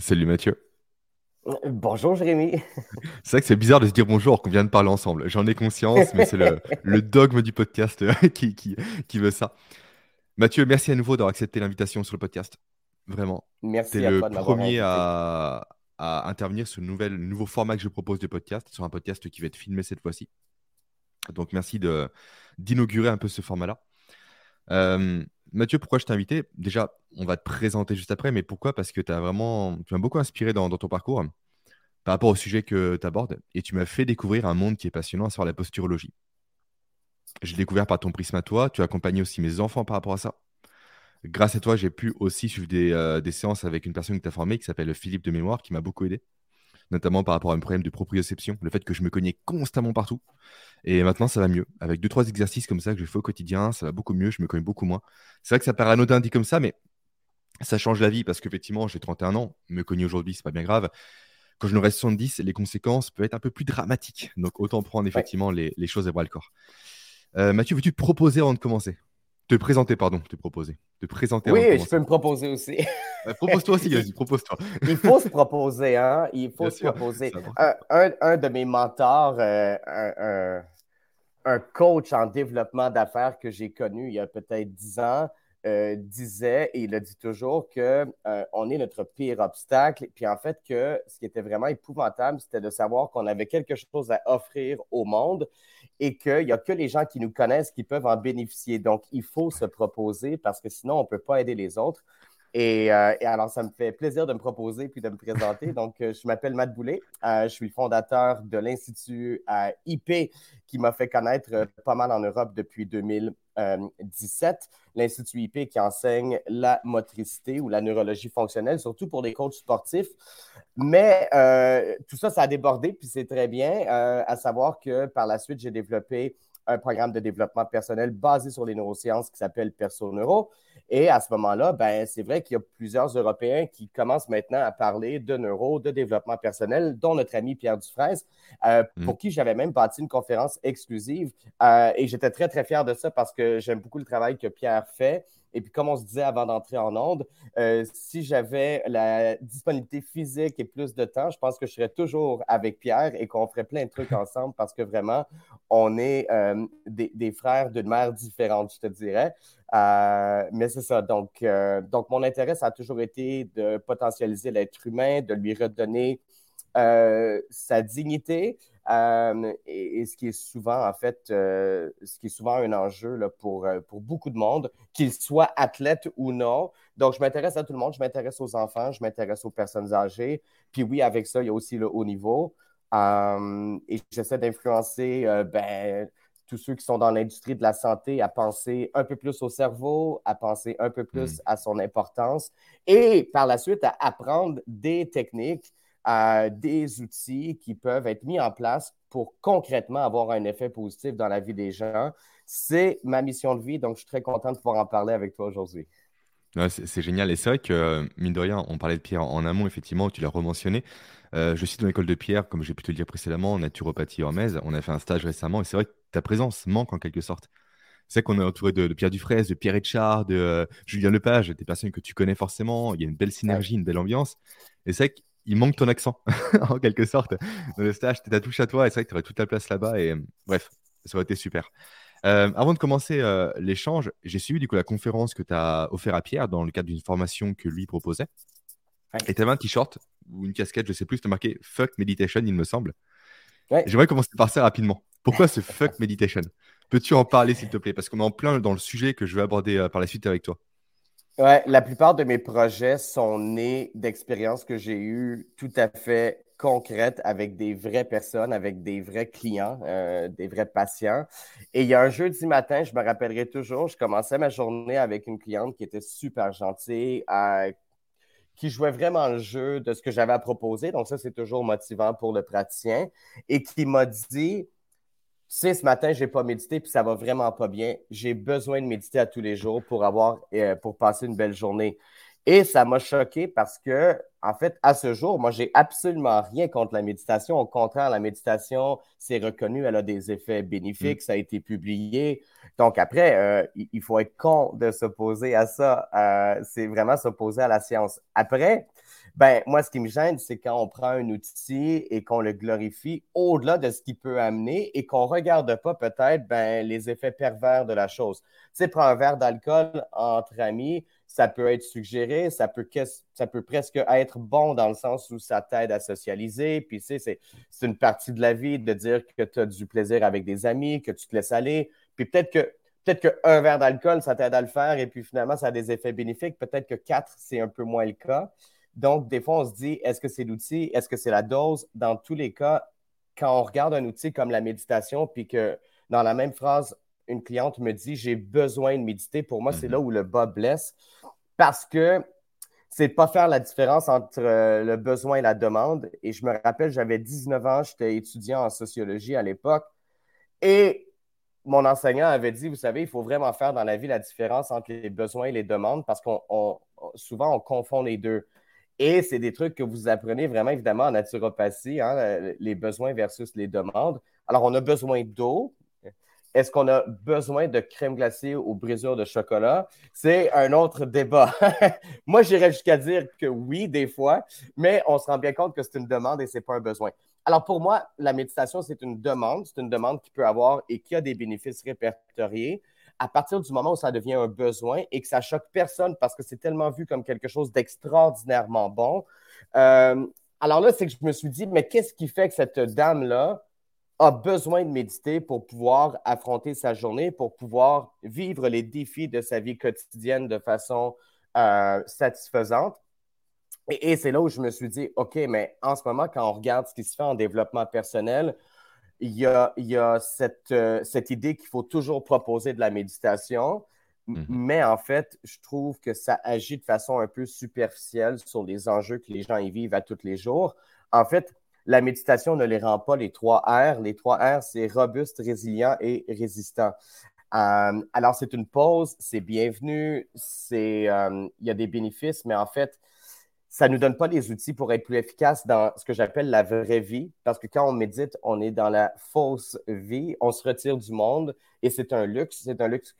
Salut Mathieu. Bonjour Jérémy. C'est vrai que c'est bizarre de se dire bonjour qu'on vient de parler ensemble. J'en ai conscience, mais c'est le, dogme du podcast euh, qui, qui, veut ça. Mathieu, merci à nouveau d'avoir accepté l'invitation sur le podcast. Vraiment. Merci à le premier à, à, intervenir sur le nouvel, nouveau format que je propose de podcast, sur un podcast qui va être filmé cette fois-ci. Donc merci d'inaugurer un peu ce format-là. Euh, Mathieu, pourquoi je t'ai invité? Déjà, on va te présenter juste après, mais pourquoi? Parce que tu as vraiment, tu m'as beaucoup inspiré dans, ton parcours par rapport au sujet que tu abordes et tu m'as fait découvrir un monde qui est passionnant, à savoir la posturologie. J'ai découvert par ton prisme à toi, tu as accompagné aussi mes enfants par rapport à ça. Grâce à toi, j'ai pu aussi suivre des, euh, des séances avec une personne qui t'a formé qui s'appelle Philippe de Mémoire, qui m'a beaucoup aidé notamment par rapport à un problème de proprioception, le fait que je me cognais constamment partout. Et maintenant, ça va mieux. Avec deux, trois exercices comme ça que je fais au quotidien, ça va beaucoup mieux, je me cogne beaucoup moins. C'est vrai que ça paraît anodin dit comme ça, mais ça change la vie parce qu'effectivement, j'ai 31 ans, me cogner aujourd'hui, c'est pas bien grave. Quand je reste 70, les conséquences peuvent être un peu plus dramatiques. Donc, autant prendre effectivement les, choses à bras le corps. Euh, Mathieu, veux-tu te proposer avant de commencer? Te présenter, pardon, te proposer. Te présenter. Oui, je peux me proposer aussi. propose-toi aussi, vas propose-toi. Il faut se proposer, hein? Il faut se proposer. Un, de mes mentors, euh, un, coach en développement d'affaires que j'ai connu il y a peut-être dix ans, euh, disait, et il le dit toujours, qu'on euh, on est notre pire obstacle. Puis en fait, que ce qui était vraiment épouvantable, c'était de savoir qu'on avait quelque chose à offrir au monde et qu'il n'y a que les gens qui nous connaissent qui peuvent en bénéficier. Donc, il faut se proposer parce que sinon, on ne peut pas aider les autres. Euh, et, alors, ça me fait plaisir de me proposer puis de me présenter. Donc, euh, je m'appelle Matt Boulet. Euh, je suis le fondateur de l'Institut IP qui m'a fait connaître pas mal en Europe depuis 2017. L'Institut IP qui enseigne la motricité ou la neurologie fonctionnelle, surtout pour les coachs sportifs. Mais tout ça, ça a débordé, puis c'est très bien, à savoir que par la suite, j'ai développé un programme de développement personnel basé sur les neurosciences qui s'appelle Perso Neuro. Et à ce moment-là, ben, c'est vrai qu'il y a plusieurs Européens qui commencent maintenant à parler de neuro, de développement personnel, dont notre ami Pierre Dufresne, euh, mm. pour qui j'avais même bâti une conférence exclusive. Euh, et j'étais très, très fier de ça parce que j'aime beaucoup le travail que Pierre fait. Et puis, comme on se disait avant d'entrer en onde, euh, si j'avais la disponibilité physique et plus de temps, je pense que je serais toujours avec Pierre et qu'on ferait plein de trucs ensemble parce que vraiment, on est euh, des, frères d'une mère différente, je te dirais. Euh, mais c'est ça. Donc, donc, mon intérêt, ça a toujours été de potentialiser l'être humain, de lui redonner sa dignité, euh, et, ce qui est souvent, en fait, euh, ce qui est souvent un enjeu là, pour, euh, pour beaucoup de monde, qu'ils soient athlètes ou non. Donc, je m'intéresse à tout le monde, je m'intéresse aux enfants, je m'intéresse aux personnes âgées. Puis oui, avec ça, il y a aussi le haut niveau. et j'essaie d'influencer ben, tous ceux qui sont dans l'industrie de la santé à penser un peu plus au cerveau, à penser un peu plus mmh. à son importance et par la suite à apprendre des techniques des outils qui peuvent être mis en place pour concrètement avoir un effet positif dans la vie des gens. C'est ma mission de vie, donc je suis très content de pouvoir en parler avec toi aujourd'hui. c'est génial. Et c'est vrai que, mine de rien, on parlait de Pierre en, amont, effectivement, tu l'as rementionné. Euh, je suis dans l'école de Pierre, comme j'ai pu te le dire précédemment, en naturopathie Hermès. On a fait un stage récemment et c'est vrai que ta présence manque en quelque sorte. C'est qu'on est entouré de, Pierre Dufresne, de Pierre Etchard, de euh, Julien Lepage, des personnes que tu connais forcément. Il y a une belle synergie, une belle ambiance. Et c'est vrai il manque ton accent, en quelque sorte. Dans le stage, ta touche à toi, et c'est vrai que tu aurais toute la place là-bas. Et bref, ça aurait été super. Euh, avant de commencer euh, l'échange, j'ai suivi du coup la conférence que tu as offert à Pierre dans le cadre d'une formation que lui proposait. Et tu avais un t-shirt ou une casquette, je sais plus, tu as marqué Fuck Meditation, il me semble. J'aimerais commencer par ça rapidement. Pourquoi ce Fuck Meditation? Peux-tu en parler, s'il te plaît? Parce qu'on est en plein dans le sujet que je vais aborder euh, par la suite avec toi. Ouais, la plupart de mes projets sont nés d'expériences que j'ai eues tout à fait concrètes avec des vraies personnes, avec des vrais clients, euh, des vrais patients. Et il y a un jeudi matin, je me rappellerai toujours, je commençais ma journée avec une cliente qui était super gentille, qui jouait vraiment le jeu de ce que j'avais à proposer. Donc ça, c'est toujours motivant pour le praticien. Et qui m'a dit, sais, ce matin, je n'ai pas médité, puis ça va vraiment pas bien. J'ai besoin de méditer à tous les jours pour avoir, euh, pour passer une belle journée. Et ça m'a choqué parce que, en fait, à ce jour, moi, j'ai absolument rien contre la méditation. Au contraire, la méditation, c'est reconnu, elle a des effets bénéfiques, mm. ça a été publié. Donc après, euh, il faut être con de s'opposer à ça. Euh, c'est vraiment s'opposer à la science. Après, Ben, moi, ce qui me gêne, c'est quand on prend un outil et qu'on le glorifie au-delà de ce qu'il peut amener et qu'on ne regarde pas peut-être ben, les effets pervers de la chose. Tu sais, prends un verre d'alcool entre amis, ça peut être suggéré, ça peut, ça peut presque être bon dans le sens où ça t'aide à socialiser. Puis, tu sais, c'est une partie de la vie de dire que tu as du plaisir avec des amis, que tu te laisses aller. Puis peut-être que peut-être qu'un verre d'alcool, ça t'aide à le faire et puis finalement, ça a des effets bénéfiques. Peut-être que quatre, c'est un peu moins le cas. Donc, des fois, on se dit, est-ce que c'est l'outil? Est-ce que c'est la dose? Dans tous les cas, quand on regarde un outil comme la méditation, puis que dans la même phrase, une cliente me dit, j'ai besoin de méditer, pour moi, c'est mhm. là où le bas blesse parce que c'est pas faire la différence entre euh, le besoin et la demande. Et je me rappelle, j'avais 19 ans, j'étais étudiant en sociologie à l'époque. Et mon enseignant avait dit, vous savez, il faut vraiment faire dans la vie la différence entre les besoins et les demandes parce qu'on souvent on confond les deux. Et c'est des trucs que vous apprenez vraiment évidemment en naturopathie, hein, les besoins versus les demandes. Alors, on a besoin d'eau. Est-ce qu'on a besoin de crème glacée ou brisure de chocolat? C'est un autre débat. Moi, j'irais jusqu'à dire que oui, des fois, mais on se rend bien compte que c'est une demande et ce n'est pas un besoin. Alors, pour moi, la méditation, c'est une demande. C'est une demande qui peut avoir et qui a des bénéfices répertoriés à partir du moment où ça devient un besoin et que ça choque personne parce que c'est tellement vu comme quelque chose d'extraordinairement bon. Euh, alors là, c'est que je me suis dit, mais qu'est-ce qui fait que cette dame-là a besoin de méditer pour pouvoir affronter sa journée, pour pouvoir vivre les défis de sa vie quotidienne de façon euh, satisfaisante? Et, et c'est là où je me suis dit, OK, mais en ce moment, quand on regarde ce qui se fait en développement personnel, il y a, euh, cette, idée qu'il faut toujours proposer de la méditation, mhm. mais en fait, je trouve que ça agit de façon un peu superficielle sur les enjeux que les gens y vivent à tous les jours. En fait, la méditation ne les rend pas les trois R. Les trois R, c'est robuste, résilient et résistant. Euh, alors, c'est une pause, c'est bienvenu, euh, il y a des bénéfices, mais en fait, ça ne nous donne pas les outils pour être plus efficaces dans ce que j'appelle la vraie vie, parce que quand on médite, on est dans la fausse vie, on se retire du monde et c'est un luxe, c'est un luxe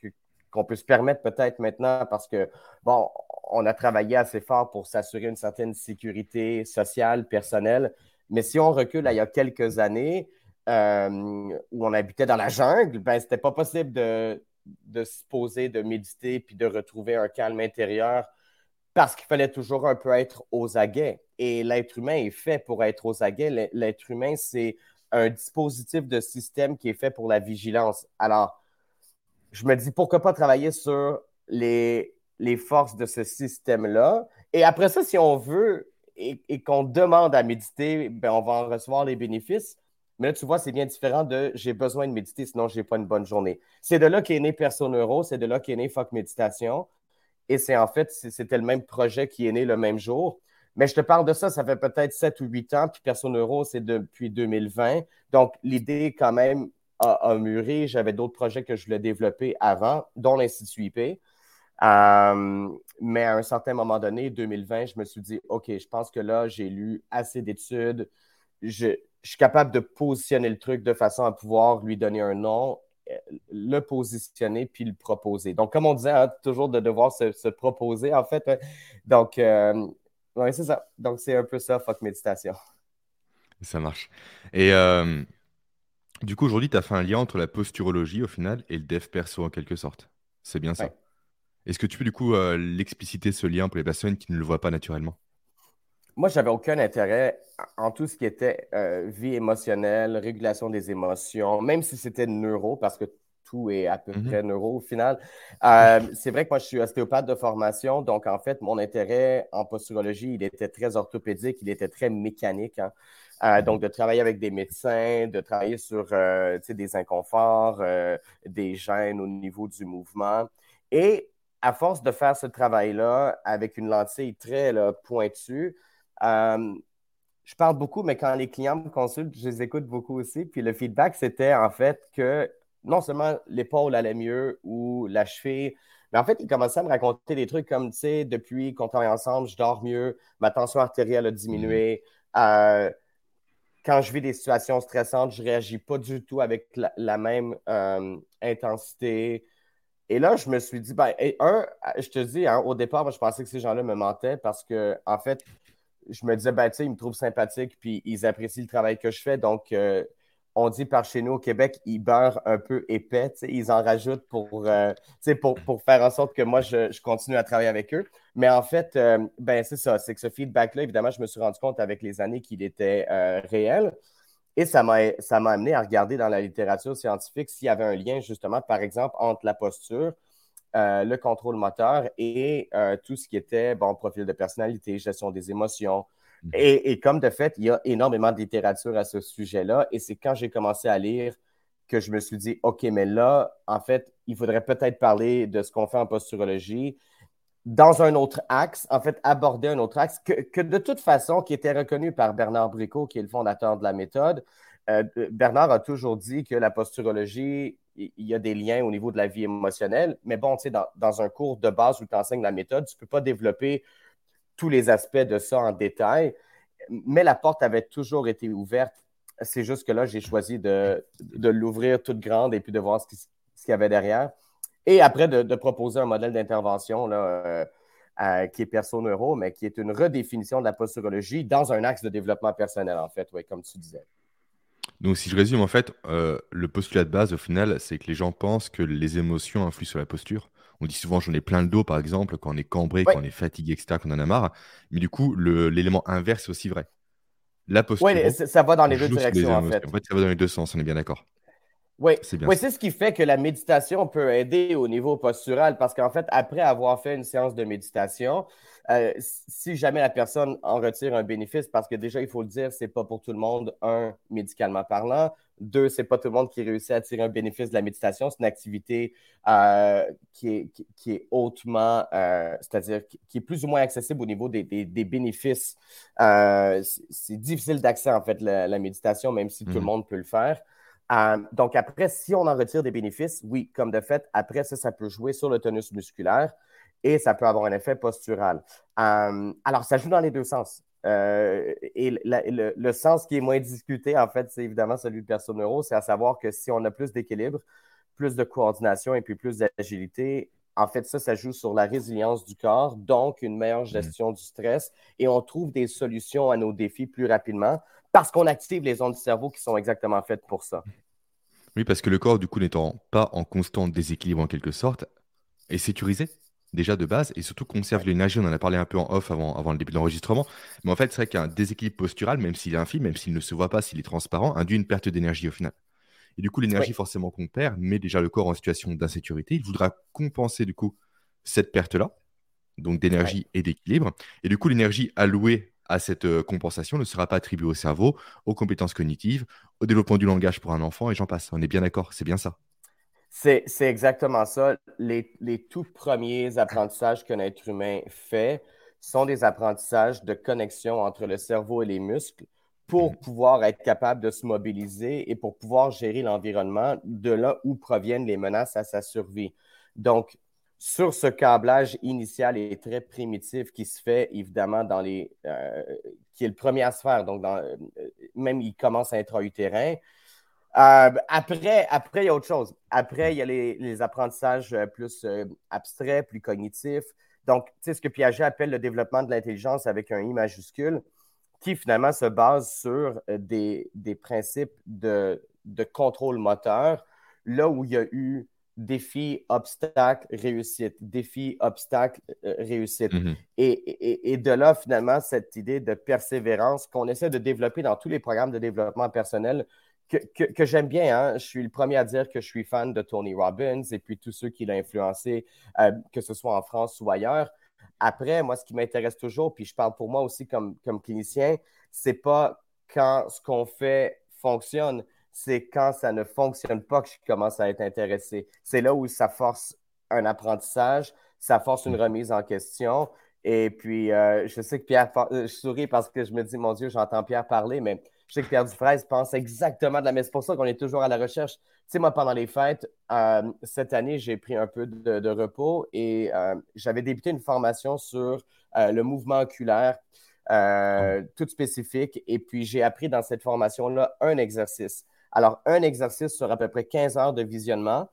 qu'on peut se permettre peut-être maintenant parce que, bon, on a travaillé assez fort pour s'assurer une certaine sécurité sociale, personnelle, mais si on recule à il y a quelques années, euh, où on habitait dans la jungle, ben, c'était pas possible de, de se poser, de méditer, puis de retrouver un calme intérieur parce qu'il fallait toujours un peu être aux aguets. Et l'être humain est fait pour être aux aguets. L'être humain, c'est un dispositif de système qui est fait pour la vigilance. Alors, je me dis, pourquoi pas travailler sur les, les forces de ce système-là? Et après ça, si on veut et, qu'on demande à méditer, ben, on va en recevoir les bénéfices. Mais là, tu vois, c'est bien différent de j'ai besoin de méditer, sinon je n'ai pas une bonne journée. C'est de là qu'est né Perso Neuro, c'est de là qu'est né Fuck Méditation. Et c'est en fait, c'était le même projet qui est né le même jour. Mais je te parle de ça, ça fait peut-être 7 ou 8 ans, puis Personne Euro, c'est depuis 2020. Donc, l'idée, quand même, a, mûri. J'avais d'autres projets que je voulais développer avant, dont l'Institut IP. Euh, mais à un certain moment donné, 2020, je me suis dit, OK, je pense que là, j'ai lu assez d'études. Je, suis capable de positionner le truc de façon à pouvoir lui donner un nom le positionner puis le proposer. Donc, comme on disait, hein, toujours de devoir se, proposer, en fait. Hein. Donc, euh, oui, c'est ça. Donc, c'est un peu ça, fuck méditation. Ça marche. Et euh, du coup, aujourd'hui, tu as fait un lien entre la posturologie, au final, et le dev perso, en quelque sorte. C'est bien ça. Est-ce que tu peux, du coup, euh, l'expliciter, ce lien, pour les personnes qui ne le voient pas naturellement? Moi, j'avais aucun intérêt en tout ce qui était euh, vie émotionnelle, régulation des émotions, même si c'était neuro, parce que tout est à peu mm-hmm. près neuro au final. Euh, c'est vrai que moi, je suis ostéopathe de formation, donc en fait, mon intérêt en posturologie, il était très orthopédique, il était très mécanique. Hein. Euh, mm-hmm. donc, de travailler avec des médecins, de travailler sur des inconforts, des gènes au niveau du mouvement. Et à force de faire ce travail-là avec une lentille très pointue, euh, je parle beaucoup, mais quand les clients me consultent, je les écoute beaucoup aussi. Puis le feedback, c'était en fait que non seulement l'épaule allait mieux ou la cheville, mais en fait, ils commençaient à me raconter des trucs comme, tu sais, depuis qu'on travaille ensemble, je dors mieux, ma tension artérielle a diminué. Mm-hmm. Euh, quand je vis des situations stressantes, je ne réagis pas du tout avec la, même euh, intensité. Et là, je me suis dit, ben, un, je te dis, hein, au départ, je pensais que ces gens-là me mentaient parce que, en fait, je me disais, ben, tu sais, ils me trouvent sympathique, puis ils apprécient le travail que je fais. Donc, euh, on dit par chez nous au Québec, ils beurrent un peu épais, ils en rajoutent pour, euh, pour, pour, faire en sorte que moi, je, continue à travailler avec eux. Mais en fait, euh, ben, c'est ça, c'est que ce feedback-là, évidemment, je me suis rendu compte avec les années qu'il était réel. Et ça m'a amené à regarder dans la littérature scientifique s'il y avait un lien, justement, par exemple, entre la posture, euh, le contrôle moteur et euh, tout ce qui était bon, profil de personnalité, gestion des émotions. Mhm. Et, comme de fait, il y a énormément de littérature à ce sujet-là. Et c'est quand j'ai commencé à lire que je me suis dit, OK, mais là, en fait, il faudrait peut-être parler de ce qu'on fait en posturologie dans un autre axe, en fait, aborder un autre axe que, que, de toute façon, qui était reconnu par Bernard Bricot, qui est le fondateur de la méthode. Euh, Bernard a toujours dit que la posturologie il y a des liens au niveau de la vie émotionnelle. Mais bon, tu sais, dans, un cours de base où tu enseignes la méthode, tu ne peux pas développer tous les aspects de ça en détail. Mais la porte avait toujours été ouverte. C'est juste que là, j'ai choisi de, l'ouvrir toute grande et puis de voir ce qu'il y avait derrière. Et après, de, proposer un modèle d'intervention euh, qui est perso-neuro, mais qui est une redéfinition de la posturologie dans un axe de développement personnel, en fait, ouais, comme tu disais. Donc, si je résume, en fait, euh, le postulat de base, au final, c'est que les gens pensent que les émotions influent sur la posture. On dit souvent, j'en ai plein le dos, par exemple, quand on est cambré, quand on est fatigué, etc., qu'on en a marre. Mais du coup, l'élément inverse est aussi vrai. La posture. Oui, ça va dans les deux directions, en fait. En fait, ça va dans les deux sens, on est bien d'accord. Oui, c'est ce qui fait que la méditation peut aider au niveau postural parce qu'en fait, après avoir fait une séance de méditation, euh, si jamais la personne en retire un bénéfice, parce que déjà, il faut le dire, c'est pas pour tout le monde, un, médicalement parlant. Deux, c'est pas tout le monde qui réussit à tirer un bénéfice de la méditation. C'est une activité euh, qui, est, qui, est, hautement, euh, c'est-à-dire qui, est plus ou moins accessible au niveau des, des, bénéfices. c'est difficile d'accès, en fait, la, méditation, même si tout le mhm. monde peut le faire. donc, après, si on en retire des bénéfices, oui, comme de fait, après ça, ça peut jouer sur le tonus musculaire et ça peut avoir un effet postural. Euh, alors, ça joue dans les deux sens. Euh, et le, sens qui est moins discuté, en fait, c'est évidemment celui de personne neuro, c'est à savoir que si on a plus d'équilibre, plus de coordination et puis plus d'agilité, en fait, ça, ça joue sur la résilience du corps, donc une meilleure mmh. gestion du stress et on trouve des solutions à nos défis plus rapidement parce qu'on active les ondes du cerveau qui sont exactement faites pour ça. Oui, parce que le corps, du coup, n'étant pas en constant déséquilibre en quelque sorte, est sécurisé déjà de base, et surtout conserve l'énergie. On en a parlé un peu en off avant, avant le début de l'enregistrement. Mais en fait, c'est vrai qu'un déséquilibre postural, même s'il est infime, même s'il ne se voit pas, s'il est transparent, induit une perte d'énergie au final. Et du coup, l'énergie forcément qu'on perd met déjà le corps en situation d'insécurité. Il voudra compenser du coup cette perte-là, donc d'énergie et d'équilibre. Et du coup, l'énergie allouée à cette euh, compensation ne sera pas attribuée au cerveau, aux compétences cognitives, au développement du langage pour un enfant, et j'en passe. On est bien d'accord, c'est bien ça. C'est exactement ça. Les, les, tout premiers apprentissages qu'un être humain fait sont des apprentissages de connexion entre le cerveau et les muscles pour mm. pouvoir être capable de se mobiliser et pour pouvoir gérer l'environnement de là où proviennent les menaces à sa survie. Donc, sur ce câblage initial et très primitif qui se fait évidemment dans les. Euh, qui est le premier à se faire, donc dans, euh, même il commence à intra-utérin, euh, après, après, il y a autre chose. Après, il y a les, apprentissages euh, plus euh, abstraits, plus cognitifs. Donc, tu sais, ce que Piaget appelle le développement de l'intelligence avec un I majuscule, qui finalement se base sur des, principes de, contrôle moteur, là où il y a eu défi, obstacle, réussite, défi, obstacle, réussite. Mm-hmm. et, et, de là, finalement, cette idée de persévérance qu'on essaie de développer dans tous les programmes de développement personnel que, j'aime bien. Hein. Je suis le premier à dire que je suis fan de Tony Robbins et puis tous ceux qui l'ont influencé, euh, que ce soit en France ou ailleurs. Après, moi, ce qui m'intéresse toujours, puis je parle pour moi aussi comme, comme clinicien, c'est pas quand ce qu'on fait fonctionne, c'est quand ça ne fonctionne pas que je commence à être intéressé. C'est là où ça force un apprentissage, ça force une remise en question. Et puis, euh, je sais que Pierre, je souris parce que je me dis, mon Dieu, j'entends Pierre parler, mais je sais que Pierre Dufresne pense exactement de la même. C'est pour ça qu'on est toujours à la recherche. Tu sais, moi, pendant les fêtes, euh, cette année, j'ai pris un peu de, repos et euh, j'avais débuté une formation sur euh, le mouvement oculaire, tout spécifique. Et puis, j'ai appris dans cette formation-là un exercice. Alors, un exercice sur à peu près 15 heures de visionnement.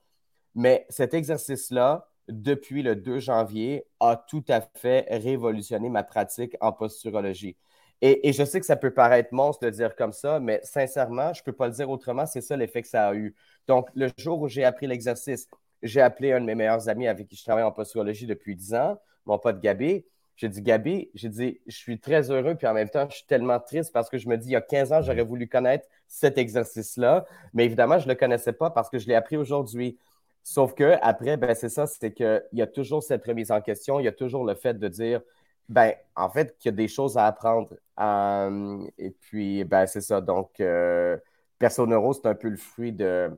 Mais cet exercice-là, depuis le 2 janvier, a tout à fait révolutionné ma pratique en posturologie. Et, je sais que ça peut paraître monstre de dire comme ça, mais sincèrement, je ne peux pas le dire autrement, c'est ça l'effet que ça a eu. Donc, le jour où j'ai appris l'exercice, j'ai appelé un de mes meilleurs amis avec qui je travaille en posturologie depuis 10 ans, mon pote Gabi. J'ai dit, Gabi, j'ai dit, je suis très heureux, puis en même temps, je suis tellement triste parce que je me dis, il y a 15 ans, j'aurais voulu connaître cet exercice-là, mais évidemment, je ne le connaissais pas parce que je l'ai appris aujourd'hui. Sauf que après, ben, c'est ça, c'est qu'il y a toujours cette remise en question, il y a toujours le fait de dire, ben, en fait, qu'il y a des choses à apprendre. Euh, et puis, ben, c'est ça. Donc, euh, Perso Neuro, c'est un peu le fruit de,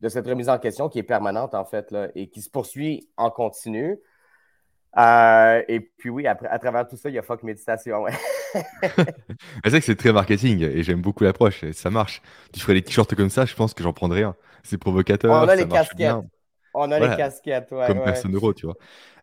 de, cette remise en question qui est permanente, en fait, là, et qui se poursuit en continu. Euh, et puis oui, à travers tout ça, il y a Fuck Méditation. Ouais. c'est vrai que c'est très marketing et j'aime beaucoup l'approche. Ça marche. Tu ferais des t-shirts comme ça, je pense que j'en prendrais un. C'est provocateur. On a les casquettes. On a les casquettes, ouais. Comme personne euro, tu vois.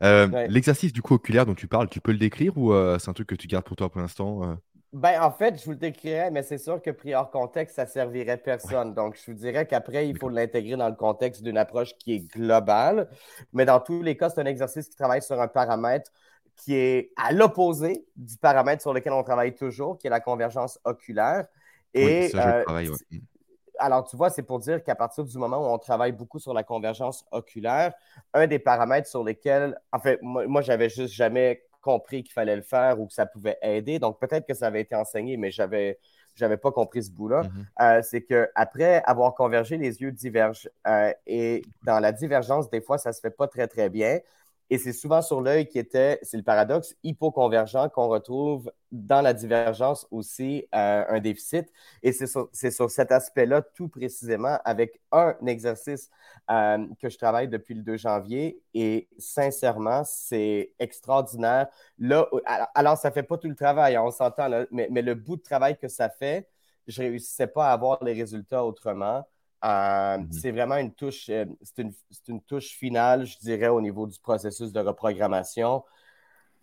Euh, l'exercice du coup oculaire dont tu parles, tu peux le décrire ou euh, c'est un truc que tu gardes pour toi pour l'instant ben, en fait, je vous le décrirais, mais c'est sûr que pris hors contexte, ça servirait personne. Donc, je vous dirais qu'après, il faut l'intégrer dans le contexte d'une approche qui est globale. Mais dans tous les cas, c'est un exercice qui travaille sur un paramètre qui est à l'opposé du paramètre sur lequel on travaille toujours, qui est la convergence oculaire. Et, euh, Alors, tu vois, c'est pour dire qu'à partir du moment où on travaille beaucoup sur la convergence oculaire, un des paramètres sur lesquels, en fait, moi, moi j'avais juste jamais compris qu'il fallait le faire ou que ça pouvait aider. Donc, peut-être que ça avait été enseigné, mais j'avais n'avais pas compris ce bout-là. Mm-hmm. Euh, c'est qu'après avoir convergé, les yeux divergent. Euh, et dans la divergence, des fois, ça ne se fait pas très, très bien. Et c'est souvent sur l'œil qui était, c'est le paradoxe, hypoconvergent qu'on retrouve dans la divergence aussi euh, un déficit. Et c'est sur, cet aspect-là, tout précisément, avec un exercice euh, que je travaille depuis le 2 janvier. Et sincèrement, c'est extraordinaire. Là, alors, ça ne fait pas tout le travail, hein, on s'entend, mais, mais, le bout de travail que ça fait, je ne réussissais pas à avoir les résultats autrement. Euh, mhm. C'est vraiment une touche, euh, c'est une, touche finale, je dirais, au niveau du processus de reprogrammation.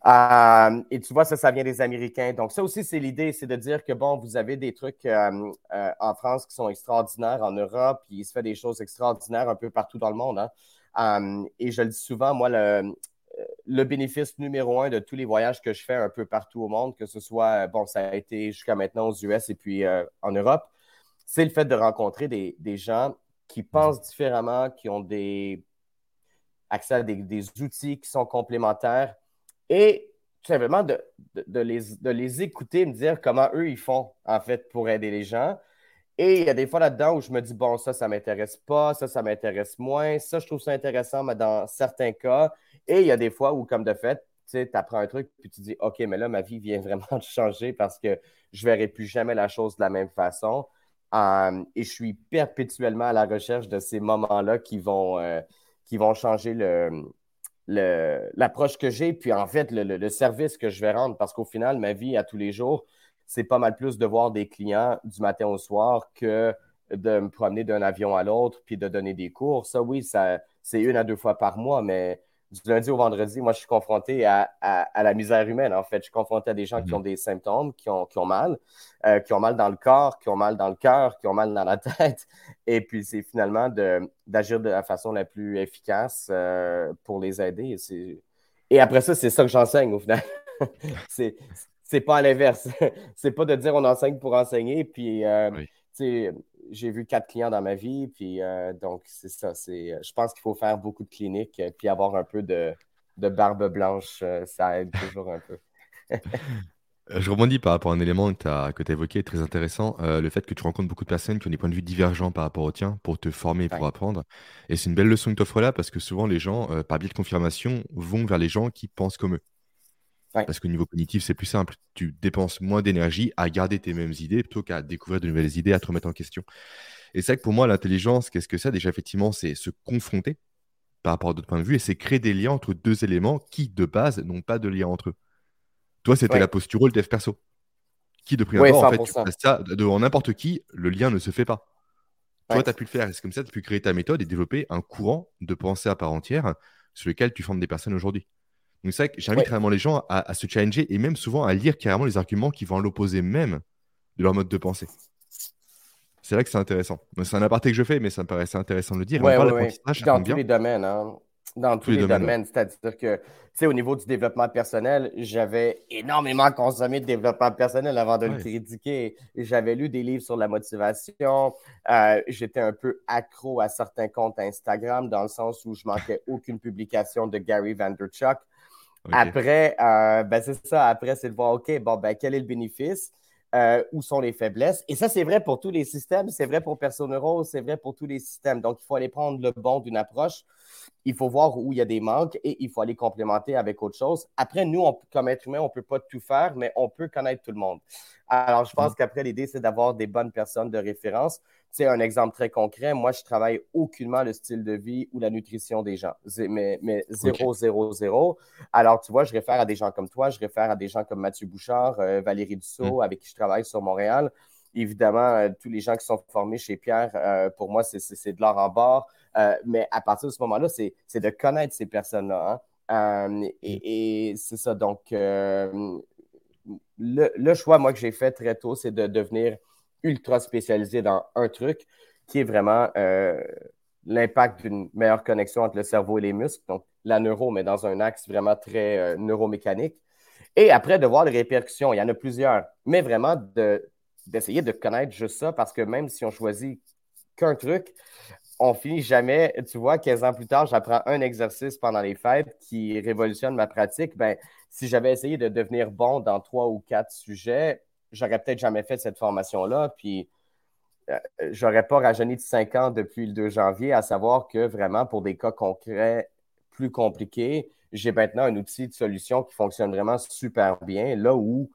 Euh, et tu vois, ça, ça vient des Américains. Donc, ça aussi, c'est l'idée, c'est de dire que, bon, vous avez des trucs en France qui sont extraordinaires, en Europe, puis il se fait des choses extraordinaires un peu partout dans le monde. Hein. et je le dis souvent, moi, le, le, bénéfice numéro un de tous les voyages que je fais un peu partout au monde, que ce soit, bon, ça a été jusqu'à maintenant aux US et puis en Europe, c'est le fait de rencontrer des, gens qui pensent différemment, qui ont des accès à des, outils qui sont complémentaires et tout simplement de, les, de les écouter, me dire comment eux ils font en fait pour aider les gens. Et il y a des fois là-dedans où je me dis, bon, ça, ça ne m'intéresse pas, ça, ça m'intéresse moins, ça, je trouve ça intéressant, mais dans certains cas. Et il y a des fois où, comme de fait, tu apprends un truc, puis tu dis, OK, mais là, ma vie vient vraiment de changer parce que je ne verrai plus jamais la chose de la même façon. Euh, et je suis perpétuellement à la recherche de ces moments-là qui vont, euh, qui vont changer l'approche que j'ai, puis en fait, le, service que je vais rendre, parce qu'au final, ma vie à tous les jours, c'est pas mal plus de voir des clients du matin au soir que de me promener d'un avion à l'autre, puis de donner des cours. Ça, oui, ça, c'est une à deux fois par mois, mais du lundi au vendredi, moi, je suis confronté à, la misère humaine. En fait, je suis confronté à des gens qui mhm. ont des symptômes, qui ont, qui ont mal, euh, qui ont mal dans le corps, qui ont mal dans le cœur, qui ont mal dans la tête. Et puis, c'est finalement d'agir de, la façon la plus efficace euh, pour les aider. Et, après ça, c'est ça que j'enseigne au final. c'est c'est pas à l'inverse. c'est pas de dire on enseigne pour enseigner. Puis, euh, j'ai vu quatre clients dans ma vie, puis euh, donc c'est ça. C'est, je pense qu'il faut faire beaucoup de cliniques, euh, puis avoir un peu de, barbe blanche, euh, ça aide toujours un peu. Je rebondis par rapport à un élément que tu as, que évoqué, très intéressant, le fait que tu rencontres beaucoup de personnes qui ont des points de vue divergents par rapport au tien pour te former, pour apprendre. Et c'est une belle leçon que tu offres là parce que souvent les gens, par biais de confirmation, vont vers les gens qui pensent comme eux. Parce qu'au niveau cognitif, c'est plus simple. Tu dépenses moins d'énergie à garder tes mêmes idées plutôt qu'à découvrir de nouvelles idées, à te remettre en question. Et c'est vrai que pour moi, l'intelligence, qu'est-ce que c'est? Déjà, effectivement, c'est se confronter par rapport à d'autres points de vue et c'est créer des liens entre deux éléments qui, de base, n'ont pas de lien entre eux. Toi, c'était la posture le dev perso? Qui, de prime abord, en fait, tu ça devant n'importe qui, le lien ne se fait pas. Toi, tu as pu le faire. C'est comme ça, tu as pu créer ta méthode et développer un courant de pensée à part entière sur lequel tu formes des personnes aujourd'hui. Donc c'est vrai que j'invite vraiment les gens à, se challenger et même souvent à lire carrément les arguments qui vont à l'opposé même de leur mode de pensée. C'est vrai que c'est intéressant. C'est un aparté que je fais, mais ça me paraissait intéressant de le dire. Dans tous les domaines. Hein. Dans tous, les, domaines. C'est-à-dire que, tu sais, au niveau du développement personnel, j'avais énormément consommé de développement personnel avant de le critiquer. J'avais lu des livres sur la motivation. Euh, j'étais un peu accro à certains comptes Instagram dans le sens où je manquais aucune publication de Gary Après, euh, ben c'est ça. Après, c'est de voir, OK, bon, ben, quel est le bénéfice? Euh, où sont les faiblesses? Et ça, c'est vrai pour tous les systèmes, c'est vrai pour Personeuro, c'est vrai pour tous les systèmes. Donc, il faut aller prendre le bon d'une approche. Il faut voir où il y a des manques et il faut aller complémenter avec autre chose. Après, nous, comme être humain, on ne peut pas tout faire, mais on peut connaître tout le monde. Alors, je pense mm. qu'après, l'idée, c'est d'avoir des bonnes personnes de référence. C'est un exemple très concret. Moi, je travaille aucunement le style de vie ou la nutrition des gens. Mais, mais 0, 0, 0. Alors, tu vois, je réfère à des gens comme toi, je réfère à des gens comme Mathieu Bouchard, euh, Valérie Dussault, mm. avec qui je travaille sur Montréal. Évidemment, euh, tous les gens qui sont formés chez Pierre, euh, pour moi, c'est de l'or en bord. mais à partir de ce moment-là, c'est de connaître ces personnes-là. Hein. Mm. et, et c'est ça. Donc, le, le, choix, moi, que j'ai fait très tôt, c'est de devenir ultra spécialisé dans un truc qui est vraiment euh, l'impact d'une meilleure connexion entre le cerveau et les muscles, donc la neuro, mais dans un axe vraiment très euh, neuromécanique. Et après, de voir les répercussions, il y en a plusieurs, mais vraiment d'essayer de, connaître juste ça, parce que même si on choisit qu'un truc, on finit jamais. Tu vois, 15 ans plus tard, j'apprends un exercice pendant les fêtes qui révolutionne ma pratique. Ben, si j'avais essayé de devenir bon dans trois ou quatre sujets, j'aurais peut-être jamais fait cette formation-là. Puis, euh, j'aurais pas rajeuni de 5 ans depuis le 2 janvier, à savoir que vraiment, pour des cas concrets plus compliqués, j'ai maintenant un outil de solution qui fonctionne vraiment super bien. Là où,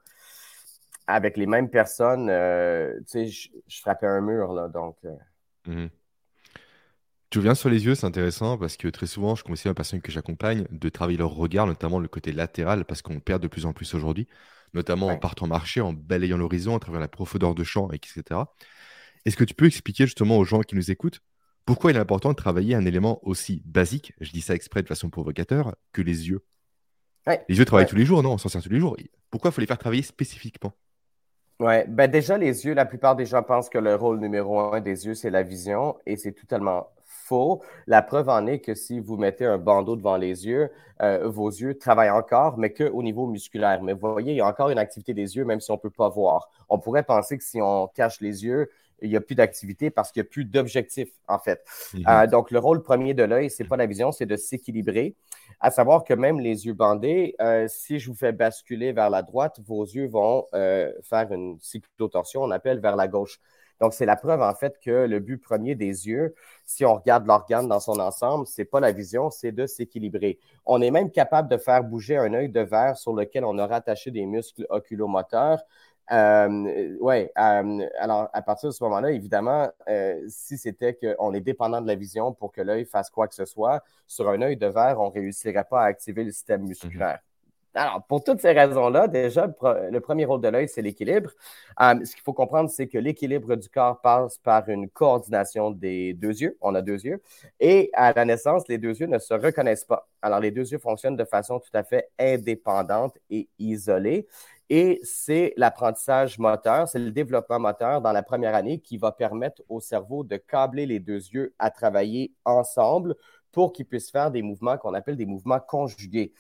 avec les mêmes personnes, euh, tu sais, je, frappais un mur. Là, donc. Euh. Mmh tu reviens sur les yeux, c'est intéressant parce que très souvent, je conseille aux personnes que j'accompagne de travailler leur regard, notamment le côté latéral, parce qu'on perd de plus en plus aujourd'hui notamment en partant marcher, en balayant l'horizon, à travers la profondeur de champ, etc. Est-ce que tu peux expliquer justement aux gens qui nous écoutent pourquoi il est important de travailler un élément aussi basique, je dis ça exprès de façon provocateur, que les yeux? Les yeux travaillent tous les jours, non? On s'en sert tous les jours. Pourquoi il faut les faire travailler spécifiquement? Oui, ben déjà, les yeux, la plupart des gens pensent que le rôle numéro un des yeux, c'est la vision, et c'est totalement la preuve en est que si vous mettez un bandeau devant les yeux, euh, vos yeux travaillent encore, mais qu'au niveau musculaire. Mais vous voyez, il y a encore une activité des yeux, même si on ne peut pas voir. On pourrait penser que si on cache les yeux, il n'y a plus d'activité parce qu'il n'y a plus d'objectif, en fait. Mhm. Euh, donc, le rôle premier de l'œil, ce n'est pas la vision, c'est de s'équilibrer. À savoir que même les yeux bandés, euh, si je vous fais basculer vers la droite, vos yeux vont faire une cyclotorsion, on appelle vers la gauche. Donc, c'est la preuve, en fait, que le but premier des yeux, si on regarde l'organe dans son ensemble, c'est pas la vision, c'est de s'équilibrer. On est même capable de faire bouger un œil de verre sur lequel on a rattaché des muscles oculomoteurs. Euh, oui, euh, alors à partir de ce moment-là, évidemment, euh, si c'était qu'on est dépendant de la vision pour que l'œil fasse quoi que ce soit, sur un œil de verre, on ne réussirait pas à activer le système musculaire. Alors, pour toutes ces raisons-là, déjà, le, premier rôle de l'œil, c'est l'équilibre. Euh, ce qu'il faut comprendre, c'est que l'équilibre du corps passe par une coordination des deux yeux. On a deux yeux. Et à la naissance, les deux yeux ne se reconnaissent pas. Alors, les deux yeux fonctionnent de façon tout à fait indépendante et isolée. Et c'est l'apprentissage moteur, c'est le développement moteur dans la première année qui va permettre au cerveau de câbler les deux yeux à travailler ensemble pour qu'ils puissent faire des mouvements qu'on appelle des mouvements conjugués.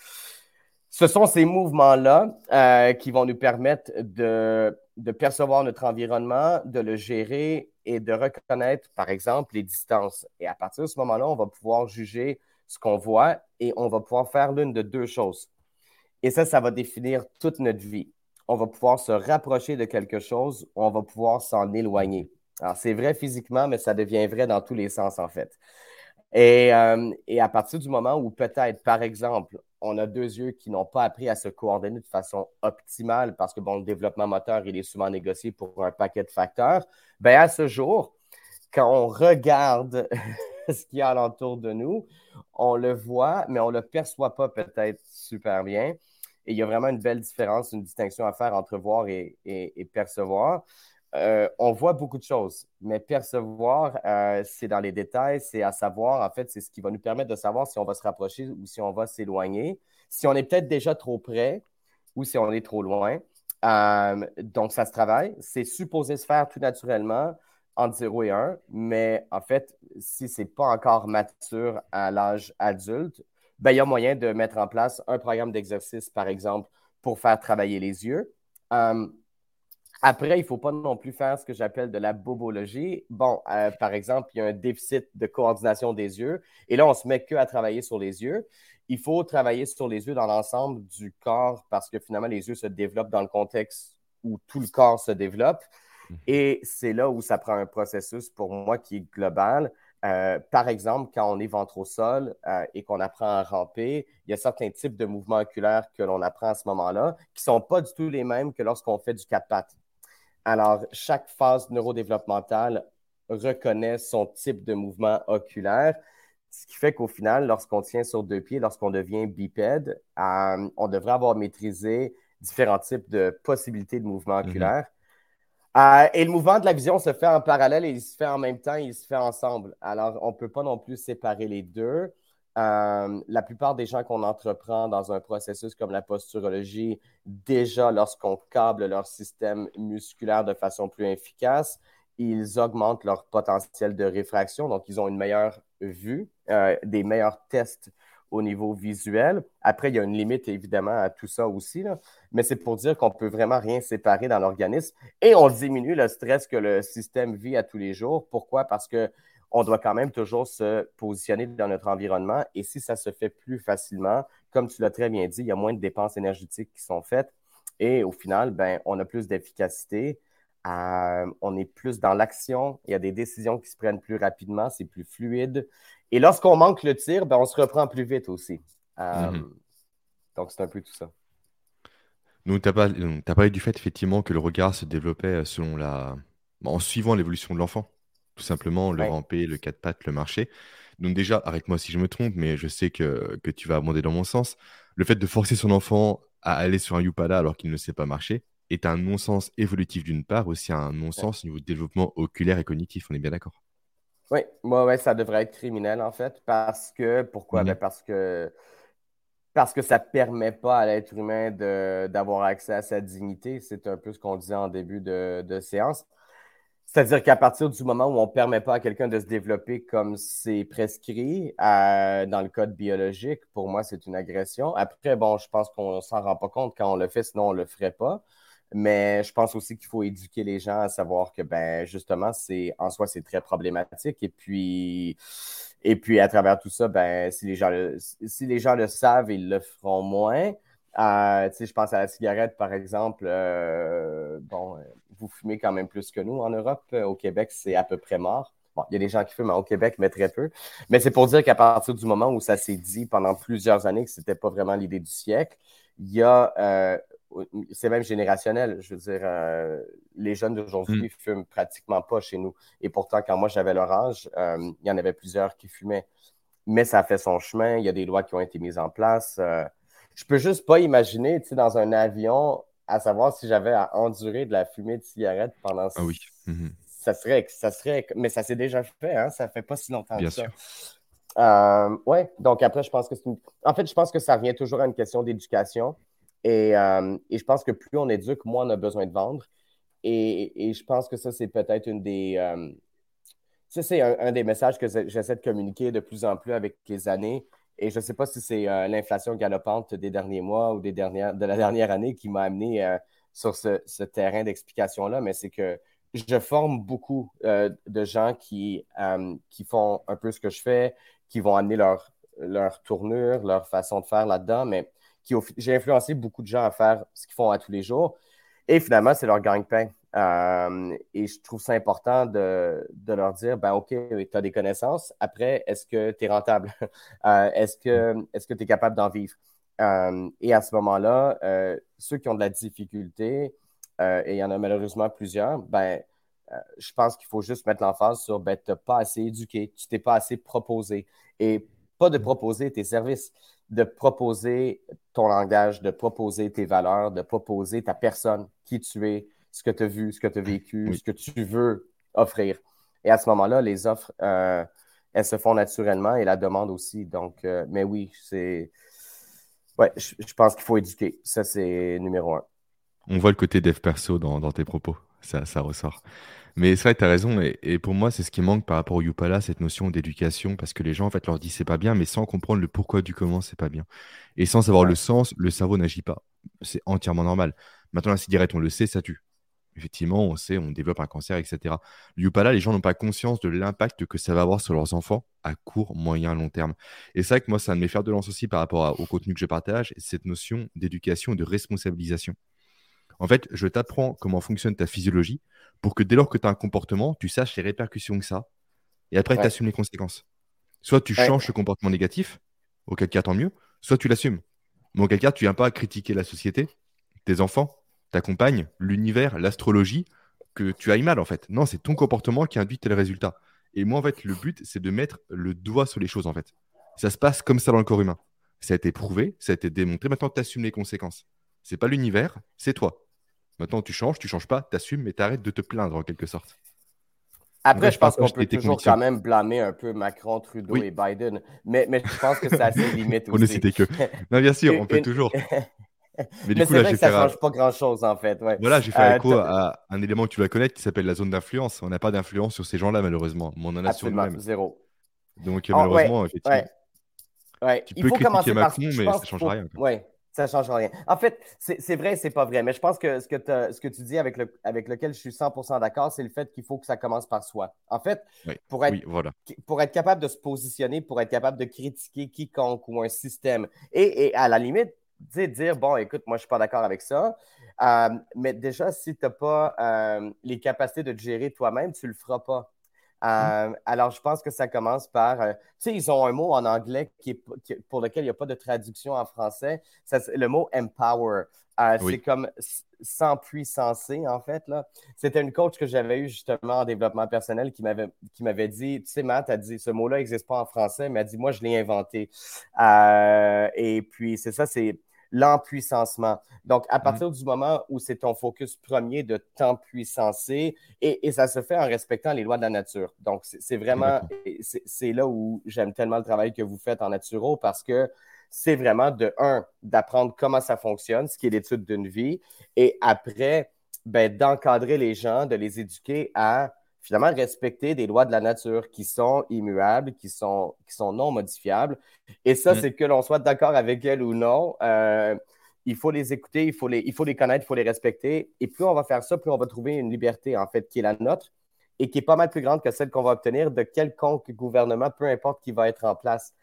Ce sont ces mouvements-là euh, qui vont nous permettre de, percevoir notre environnement, de le gérer et de reconnaître, par exemple, les distances. Et à partir de ce moment-là, on va pouvoir juger ce qu'on voit et on va pouvoir faire l'une de deux choses. Et ça, ça va définir toute notre vie. On va pouvoir se rapprocher de quelque chose ou on va pouvoir s'en éloigner. Alors, c'est vrai physiquement, mais ça devient vrai dans tous les sens, en fait. Et, euh, et à partir du moment où peut-être, par exemple, on a deux yeux qui n'ont pas appris à se coordonner de façon optimale parce que bon, le développement moteur, il est souvent négocié pour un paquet de facteurs. Ben, à ce jour, quand on regarde ce qu'il y a alentour de nous, on le voit, mais on ne le perçoit pas peut-être super bien. Et il y a vraiment une belle différence, une distinction à faire entre voir et percevoir. Euh, on voit beaucoup de choses, mais percevoir, euh, c'est dans les détails, c'est à savoir, en fait, c'est ce qui va nous permettre de savoir si on va se rapprocher ou si on va s'éloigner, si on est peut-être déjà trop près ou si on est trop loin. Euh, donc, ça se travaille. C'est supposé se faire tout naturellement entre 0 et 1, mais en fait, si ce n'est pas encore mature à l'âge adulte, ben, il y a moyen de mettre en place un programme d'exercice, par exemple, pour faire travailler les yeux. Après, il ne faut pas non plus faire ce que j'appelle de la bobologie. Bon, euh, par exemple, il y a un déficit de coordination des yeux. Et là, on se met que à travailler sur les yeux. Il faut travailler sur les yeux dans l'ensemble du corps parce que finalement, les yeux se développent dans le contexte où tout le corps se développe. Mhm. Et c'est là où ça prend un processus pour moi qui est global. Euh, par exemple, quand on est ventre au sol euh, et qu'on apprend à ramper, il y a certains types de mouvements oculaires que l'on apprend à ce moment-là qui ne sont pas du tout les mêmes que lorsqu'on fait du quatre pattes. Alors, chaque phase neurodéveloppementale reconnaît son type de mouvement oculaire, ce qui fait qu'au final, lorsqu'on tient sur deux pieds, lorsqu'on devient bipède, euh, on devrait avoir maîtrisé différents types de possibilités de mouvement mhm. oculaire. Euh, et le mouvement de la vision se fait en parallèle et il se fait en même temps, il se fait ensemble. Alors, on ne peut pas non plus séparer les deux. Euh, la plupart des gens qu'on entreprend dans un processus comme la posturologie, déjà lorsqu'on câble leur système musculaire de façon plus efficace, ils augmentent leur potentiel de réfraction, donc ils ont une meilleure vue, euh, des meilleurs tests au niveau visuel. Après, il y a une limite évidemment à tout ça aussi, mais c'est pour dire qu'on ne peut vraiment rien séparer dans l'organisme et on diminue le stress que le système vit à tous les jours. Pourquoi? Parce qu'on doit quand même toujours se positionner dans notre environnement et si ça se fait plus facilement, comme tu l'as très bien dit, il y a moins de dépenses énergétiques qui sont faites et au final, ben, on a plus d'efficacité. Euh, on est plus dans l'action, il y a des décisions qui se prennent plus rapidement, c'est plus fluide. Et lorsqu'on manque le tir, ben, on se reprend plus vite aussi. Euh, mhm. Donc, c'est un peu tout ça. Donc, tu as, parlé du fait effectivement que le regard se développait selon la... en suivant l'évolution de l'enfant? Tout simplement, le ramper, le quatre pattes, le marcher. Donc déjà, arrête-moi si je me trompe, mais je sais que, que tu vas abonder dans mon sens. Le fait de forcer son enfant à aller sur un Yupala alors qu'il ne sait pas marcher est un non-sens évolutif d'une part, aussi un non-sens au niveau de développement oculaire et cognitif. On est bien d'accord oui, moi, ouais, ça devrait être criminel, en fait, parce que, pourquoi? Ben, parce que parce que ça ne permet pas à l'être humain d'avoir accès à sa dignité. C'est un peu ce qu'on disait en début de, de séance. C'est-à-dire qu'à partir du moment où on ne permet pas à quelqu'un de se développer comme c'est prescrit euh, dans le code biologique, pour moi, c'est une agression. Après, bon, je pense qu'on ne s'en rend pas compte quand on le fait, sinon on ne le ferait pas. Mais je pense aussi qu'il faut éduquer les gens à savoir que, ben, justement, c'est en soi, c'est très problématique. Et puis, et puis, à travers tout ça, ben, si les gens le, si les gens le savent, ils le feront moins. Euh, je pense à la cigarette, par exemple. Euh, bon, vous fumez quand même plus que nous en Europe. Au Québec, c'est à peu près mort. Bon, il y a des gens qui fument au Québec, mais très peu. Mais c'est pour dire qu'à partir du moment où ça s'est dit pendant plusieurs années que ce n'était pas vraiment l'idée du siècle, il y a euh, c'est même générationnel. Je veux dire, euh, les jeunes d'aujourd'hui ne mm. fument pratiquement pas chez nous. Et pourtant, quand moi j'avais leur âge, euh, il y en avait plusieurs qui fumaient. Mais ça a fait son chemin. Il y a des lois qui ont été mises en place. Euh, je peux juste pas imaginer, tu sais, dans un avion, à savoir si j'avais à endurer de la fumée de cigarette pendant. Ah oui. Mm-hmm. Ça serait, ça serait, mais ça s'est déjà fait, hein? Ça fait pas si longtemps Bien que sûr. ça. ouais. Donc après, je pense que c'est une... En fait, je pense que ça revient toujours à une question d'éducation. Euh, et, je pense que plus on éduque, moins on a besoin de vendre. Et, je pense que ça, c'est peut-être une des. Euh, ça, c'est un, des messages que j'essaie de communiquer de plus en plus avec les années. Et je ne sais pas si c'est euh, l'inflation galopante des derniers mois ou des dernières, de la dernière année qui m'a amené sur ce, terrain d'explication-là, mais c'est que je forme beaucoup de gens qui, qui font un peu ce que je fais, qui vont amener leur, leur tournure, leur façon de faire là-dedans, mais j'ai influencé beaucoup de gens à faire ce qu'ils font à tous les jours. Et finalement, c'est leur gagne-pain. Euh, et je trouve ça important de, leur dire, ben OK, tu as des connaissances. Après, est-ce que tu es rentable? Euh, est-ce que tu es capable d'en vivre? Euh, et à ce moment-là, ceux qui ont de la difficulté, et il y en a malheureusement plusieurs, ben, je pense qu'il faut juste mettre l'emphase sur, ben, tu n'as pas assez éduqué, tu t'es pas assez proposé. Et pas de proposer tes services, de proposer ton langage, de proposer tes valeurs, de proposer ta personne, qui tu es, ce que tu as vu, ce que tu as vécu, ce que tu veux offrir. Et à ce moment-là, les offres, euh, elles se font naturellement et la demande aussi. Donc, euh, mais oui, c'est. Ouais, je, pense qu'il faut éduquer. Ça, c'est numéro un. On voit le côté dev perso dans, tes propos. ça, ça ressort. Mais c'est vrai, tu as raison. Et, pour moi, c'est ce qui manque par rapport au Yupala, cette notion d'éducation, parce que les gens, en fait, leur disent c'est pas bien, mais sans comprendre le pourquoi du comment, c'est pas bien. Et sans savoir le sens, le cerveau n'agit pas. C'est entièrement normal. Maintenant, la cigarette, on le sait, ça tue. Effectivement, on sait, on développe un cancer, etc. Le Yupala, les gens n'ont pas conscience de l'impact que ça va avoir sur leurs enfants à court, moyen, long terme. Et c'est vrai que moi, ça me fait de lance aussi par rapport au contenu que je partage, cette notion d'éducation et de responsabilisation. En fait, je t'apprends comment fonctionne ta physiologie pour que dès lors que tu as un comportement, tu saches les répercussions que ça et après tu assumes les conséquences. Soit tu changes ce comportement négatif, auquel cas tant mieux, soit tu l'assumes. Mais auquel cas, tu viens pas critiquer la société, tes enfants, ta compagne, l'univers, l'astrologie, que tu ailles mal en fait. Non, c'est ton comportement qui induit tel résultat. Et moi, en fait, le but, c'est de mettre le doigt sur les choses en fait. Ça se passe comme ça dans le corps humain. Ça a été prouvé, ça a été démontré. Maintenant, tu assumes les conséquences. C'est pas l'univers, c'est toi. Maintenant, tu changes, tu changes pas, tu assumes, mais tu arrêtes de te plaindre en quelque sorte. Après, je, pense qu'on peut toujours quand même blâmer un peu Macron, Trudeau et Biden, mais, mais je pense que c'est assez limite aussi. on ne citait que. Non, bien sûr, on peut toujours. Mais, c'est vrai que ça ne change pas grand-chose, en fait. Voilà, j'ai fait euh, écho à un élément que tu vas connaître qui s'appelle la zone d'influence. On n'a pas d'influence sur ces gens-là, malheureusement. Mais on en a sur nous-mêmes. zéro. Donc, oh, malheureusement, effectivement. Ouais. Tu peux critiquer Macron, mais ça ne change rien. Ouais. Ça ne change rien. En fait, c'est vrai, c'est pas vrai. Mais je pense que ce que, ce que tu dis avec, le, avec lequel je suis 100% d'accord, c'est le fait qu'il faut que ça commence par soi. En fait, pour, être, pour être capable de se positionner, pour être capable de critiquer quiconque ou un système, et, à la limite, dire, bon, écoute, moi, je ne suis pas d'accord avec ça. Euh, mais déjà, si tu n'as pas euh, les capacités de te gérer toi-même, tu ne le feras pas. Euh, alors, je pense que ça commence par. Euh, tu sais, ils ont un mot en anglais qui pour lequel il n'y a pas de traduction en français. le mot empower. Euh, c'est comme sans puissancer, en fait. C'était une coach que j'avais eu justement en développement personnel qui m'avait, dit Tu sais, Matt, a dit ce mot-là n'existe pas en français, mais elle a dit Moi, je l'ai inventé. et puis, c'est ça, c'est l'empuissancement. Donc, à mhm. partir du moment où c'est ton focus premier de t'empuissancer, et, et ça se fait en respectant les lois de la nature. Donc, c'est vraiment, c'est là où j'aime tellement le travail que vous faites en naturo parce que c'est vraiment de un, d'apprendre comment ça fonctionne, ce qui est l'étude d'une vie, et après, ben, d'encadrer les gens, de les éduquer à finalement respecter des lois de la nature qui sont immuables, qui sont, qui sont non modifiables. Et ça, mm. c'est que l'on soit d'accord avec elles ou non. Euh, il faut les écouter, il faut les, il faut les connaître, il faut les respecter. Et plus on va faire ça, plus on va trouver une liberté, en fait, qui est la nôtre et qui est pas mal plus grande que celle qu'on va obtenir de quelconque gouvernement, peu importe qui va être en place.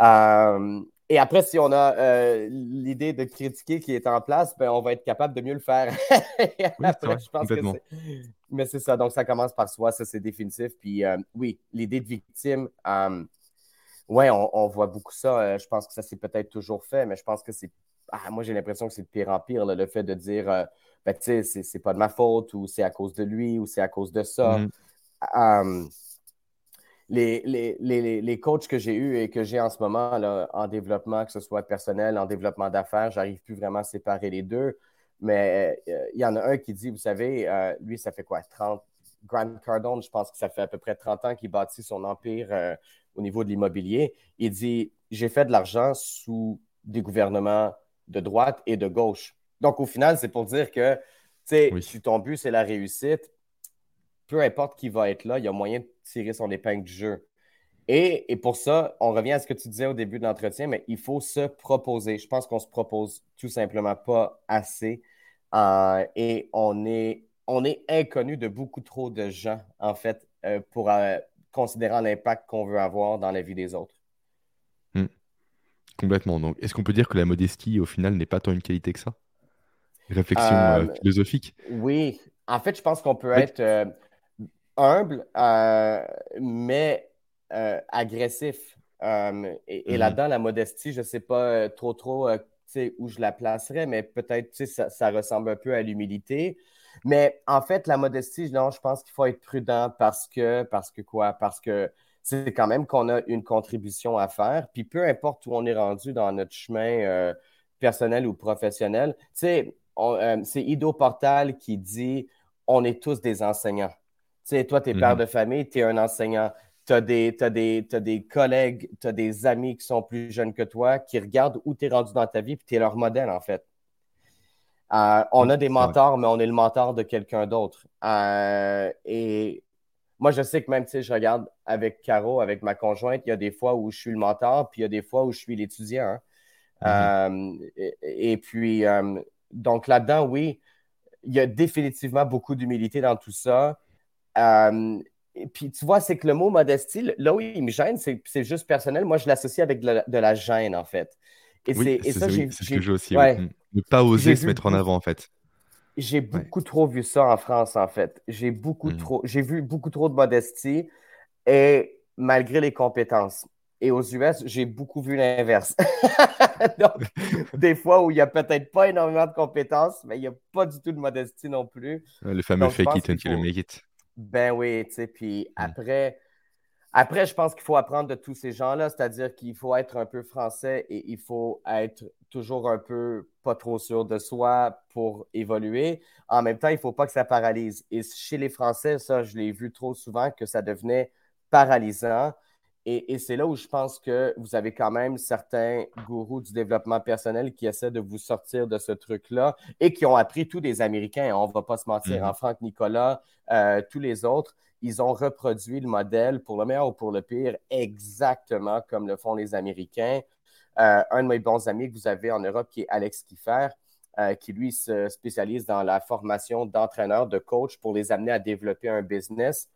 Euh, et après, si on a euh, l'idée de critiquer qui est en place, ben, on va être capable de mieux le faire. après, je pense que Mais c'est ça. Donc, ça commence par soi. Ça, c'est définitif. Puis, euh, oui, l'idée de victime, euh, oui, on, voit beaucoup ça. je pense que ça s'est peut-être toujours fait, mais je pense que c'est. Ah, moi, j'ai l'impression que c'est de pire en pire, le fait de dire, ben, tu sais, c'est pas de ma faute, ou c'est à cause de lui, ou c'est à cause de ça. Mm-hmm les, les, les, coachs que j'ai eus et que j'ai en ce moment là, en développement, que ce soit personnel, en développement d'affaires, j'arrive plus vraiment à séparer les deux. Mais euh, il y en a un qui dit, vous savez, euh, lui, ça fait quoi, 30, Grant Cardone, je pense que ça fait à peu près 30 ans qu'il bâtit son empire euh, au niveau de l'immobilier. Il dit, j'ai fait de l'argent sous des gouvernements de droite et de gauche. Donc, au final, c'est pour dire que, tu sais, si ton but, c'est la réussite, peu importe qui va être là, il y a moyen de tirer son épingle du jeu. Et, pour ça, on revient à ce que tu disais au début de l'entretien, mais il faut se proposer. Je pense qu'on se propose tout simplement pas assez. Euh, et on est, on est inconnu de beaucoup trop de gens, en fait, euh, pour euh, considérer l'impact qu'on veut avoir dans la vie des autres. Hmm. Complètement. Donc, est-ce qu'on peut dire que la modestie, au final, n'est pas tant une qualité que ça? Réflexion philosophique Oui. En fait, je pense qu'on peut être humble, euh, mais euh, agressif. Euh, et, mm-hmm. là-dedans, la modestie, je ne sais pas trop, trop où je la placerais, mais peut-être ça, ça ressemble un peu à l'humilité. Mais en fait, la modestie, non, je pense qu'il faut être prudent parce que, parce que quoi? Parce que c'est quand même qu'on a une contribution à faire. Puis peu importe où on est rendu dans notre chemin personnel ou professionnel, tu sais, c'est Ido Portal qui dit on est tous des enseignants sais, toi, tu es père mhm. de famille, tu es un enseignant. Tu as, des, des collègues, tu as des amis qui sont plus jeunes que toi, qui regardent où tu es rendu dans ta vie, puis tu es leur modèle, en fait. on a des mentors, mais on est le mentor de quelqu'un d'autre. et moi, je sais que même, si je regarde avec Caro, avec ma conjointe, il y a des fois où je suis le mentor, puis il y a des fois où je suis l'étudiant. Hein. Mm-hmm. et, puis, donc là-dedans, oui, il y a définitivement beaucoup d'humilité dans tout ça. Et puis, tu vois, c'est que le mot modestie, là où il me gêne, c'est juste personnel. Moi, je l'associe avec de la, gêne, en fait. Et oui, c'est ça, c'est ce que j'ai aussi. Ne pas oser se mettre en avant, en fait. J'ai beaucoup trop vu ça en France, en fait. J'ai beaucoup mmh. trop, j'ai vu beaucoup trop de modestie et malgré les compétences. Et aux US, j'ai beaucoup vu l'inverse. Donc, des fois où il n'y a peut-être pas énormément de compétences, mais il n'y a pas du tout de modestie non plus. Le fameux fake it until you make it. Ben oui, tu sais, puis mm. après, après, je pense qu'il faut apprendre de tous ces gens-là, c'est-à-dire qu'il faut être un peu français et il faut être toujours un peu pas trop sûr de soi pour évoluer. En même temps, il ne faut pas que ça paralyse. Et chez les Français, ça, je l'ai vu trop souvent que ça devenait paralysant. Et, c'est là où je pense que vous avez quand même certains gourous du développement personnel qui essaient de vous sortir de ce truc-là et qui ont appris tous des Américains. On ne va pas se mentir. En hein. Franck Nicolas, euh, tous les autres, ils ont reproduit le modèle pour le meilleur ou pour le pire exactement comme le font les Américains. Euh, un de mes bons amis que vous avez en Europe qui est Alex Kiffer, euh, qui lui se spécialise dans la formation d'entraîneurs, de coachs pour les amener à développer un business.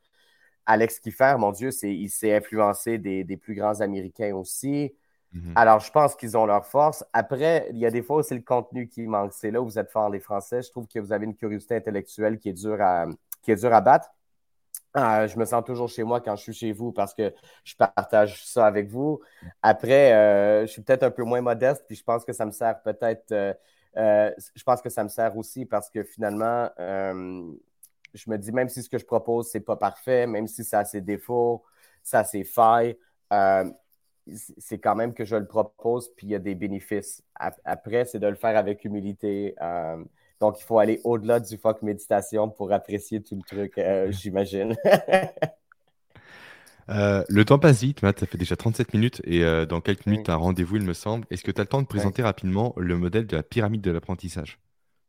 Alex Kiffer, mon Dieu, il s'est influencé des, plus grands Américains aussi. Mhm. Alors, je pense qu'ils ont leur force. Après, il y a des fois c'est le contenu qui manque. C'est là où vous êtes fort, les Français. Je trouve que vous avez une curiosité intellectuelle qui est dure à, qui est dure à battre. Euh, je me sens toujours chez moi quand je suis chez vous parce que je partage ça avec vous. Après, euh, je suis peut-être un peu moins modeste, puis je pense que ça me sert peut-être. Euh, je pense que ça me sert aussi parce que finalement, je me dis, même si ce que je propose, c'est pas parfait, même si ça a ses défauts, ça a ses failles, euh, c'est quand même que je le propose, puis il y a des bénéfices. Après, c'est de le faire avec humilité. Euh, donc, il faut aller au-delà du fuck méditation pour apprécier tout le truc, euh, j'imagine. le temps passe vite, Matt, ça fait déjà 37 minutes et dans quelques minutes, tu as un rendez-vous, il me semble. Est-ce que tu as le temps de présenter rapidement le modèle de la pyramide de l'apprentissage?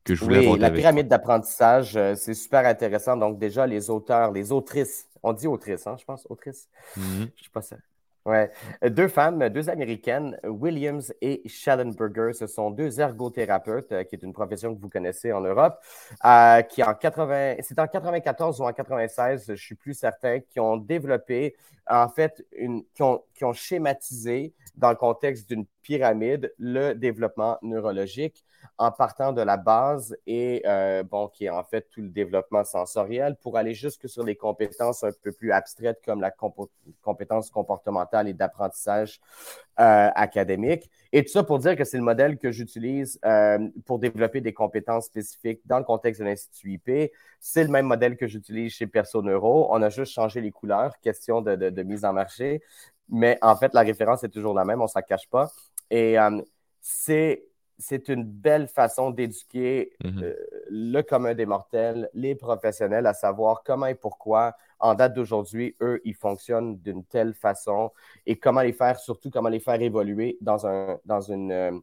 Que je voulais oui, la pyramide d'apprentissage, euh, c'est super intéressant. Donc, déjà, les auteurs, les autrices, on dit autrices, hein, je pense, autrices. Je mhm. Je sais pas ça. Ouais. Deux femmes, deux américaines, Williams et Schellenberger, ce sont deux ergothérapeutes, euh, qui est une profession que vous connaissez en Europe, euh, qui en 80, c'est en 94 ou en 96, je suis plus certain, qui ont développé, en fait, une, qui ont, qui ont schématisé dans le contexte d'une pyramide le développement neurologique en partant de la base et euh, bon, qui est en fait tout le développement sensoriel pour aller jusque sur les compétences un peu plus abstraites comme la compétence comportementale et d'apprentissage euh, académique. Et tout ça pour dire que c'est le modèle que j'utilise euh, pour développer des compétences spécifiques dans le contexte de l'Institut IP. C'est le même modèle que j'utilise chez PersoNeuro. On a juste changé les couleurs, question de, mise en marché. Mais en fait, la référence est toujours la même, on ne s'en cache pas. Et c'est c'est une belle façon d'éduquer mhm. euh, le commun des mortels, les professionnels, à savoir comment et pourquoi, en date d'aujourd'hui, eux, ils fonctionnent d'une telle façon et comment les faire, surtout comment les faire évoluer dans, un, dans une.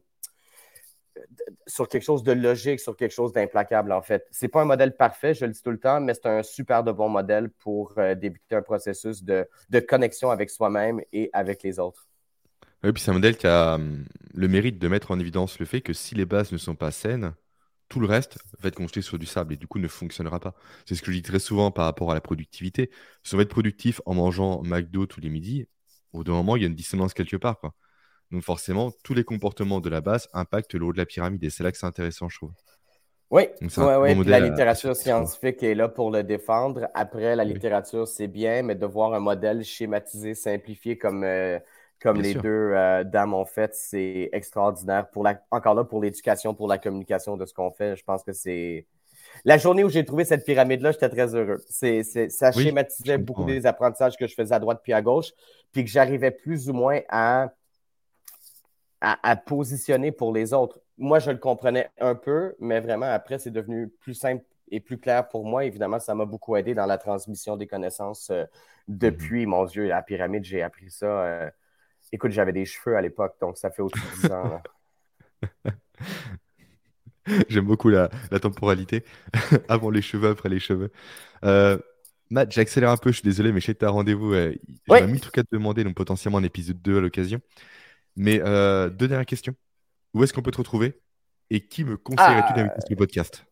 Sur quelque chose de logique, sur quelque chose d'implacable, en fait. Ce n'est pas un modèle parfait, je le dis tout le temps, mais c'est un super de bon modèle pour euh, débuter un processus de connexion avec soi-même et avec les autres. Oui, puis c'est un modèle qui a hum, le mérite de mettre en évidence le fait que si les bases ne sont pas saines, tout le reste va être construit sur du sable et du coup ne fonctionnera pas. C'est ce que je dis très souvent par rapport à la productivité. Si on va être productif en mangeant McDo tous les midis, au bout d'un moment, il y a une dissonance quelque part. Quoi. Donc forcément, tous les comportements de la base impactent le haut de la pyramide et c'est là que c'est intéressant, je trouve. Oui, la littérature scientifique est là pour le défendre. Après, la littérature, c'est bien, mais de voir un modèle schématisé, simplifié comme euh, comme les deux euh, dames ont fait, c'est extraordinaire. Pour la, encore là, pour l'éducation, pour la communication de ce qu'on fait, je pense que c'est. La journée où j'ai trouvé cette pyramide-là, j'étais très heureux. C'est, ça schématisait beaucoup des apprentissages que je faisais à droite puis à gauche, puis que j'arrivais plus ou moins à, à, positionner pour les autres. Moi, je le comprenais un peu, mais vraiment, après, c'est devenu plus simple et plus clair pour moi. Évidemment, ça m'a beaucoup aidé dans la transmission des connaissances euh, mm-hmm. depuis, mon Dieu, la pyramide, j'ai appris ça. Euh, Écoute, j'avais des cheveux à l'époque, donc ça fait au-dessus de 10 ans. J'aime beaucoup la, temporalité. Avant les cheveux, après les cheveux. Euh, Matt, j'accélère un peu, je suis désolé, mais je sais que tu as rendez-vous. Euh, J'ai mis trucs à te demander, donc potentiellement un épisode 2 à l'occasion. Mais euh, deux dernières questions. Où est-ce qu'on peut te retrouver Et qui me conseillerais-tu d'inviter sur le podcast?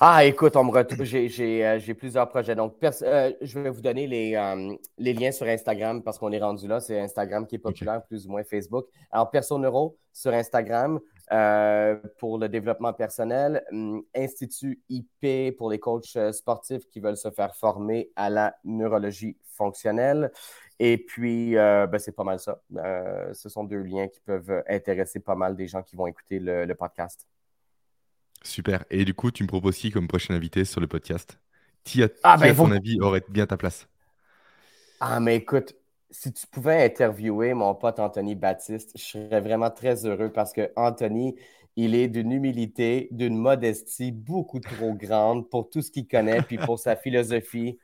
Ah, écoute, j'ai plusieurs projets. Donc, je vais vous donner les, les, liens sur Instagram parce qu'on est rendu là. C'est Instagram qui est populaire, plus ou moins Facebook. Alors, Perso Neuro sur Instagram, euh, pour le développement personnel, hum, Institut IP pour les coachs euh, sportifs qui veulent se faire former à la neurologie fonctionnelle. Et puis, euh, ben, c'est pas mal ça. ce sont deux liens qui peuvent intéresser pas mal des gens qui vont écouter le, podcast. Super. Et du coup, tu me proposes qui comme prochaine invité sur le podcast? Qui, a, ah, ben, à ton avis, aurait bien ta place Ah, mais écoute, si tu pouvais interviewer mon pote Anthony Baptiste, je serais vraiment très heureux parce que Anthony, il est d'une humilité, d'une modestie beaucoup trop grande pour tout ce qu'il connaît, puis pour sa philosophie.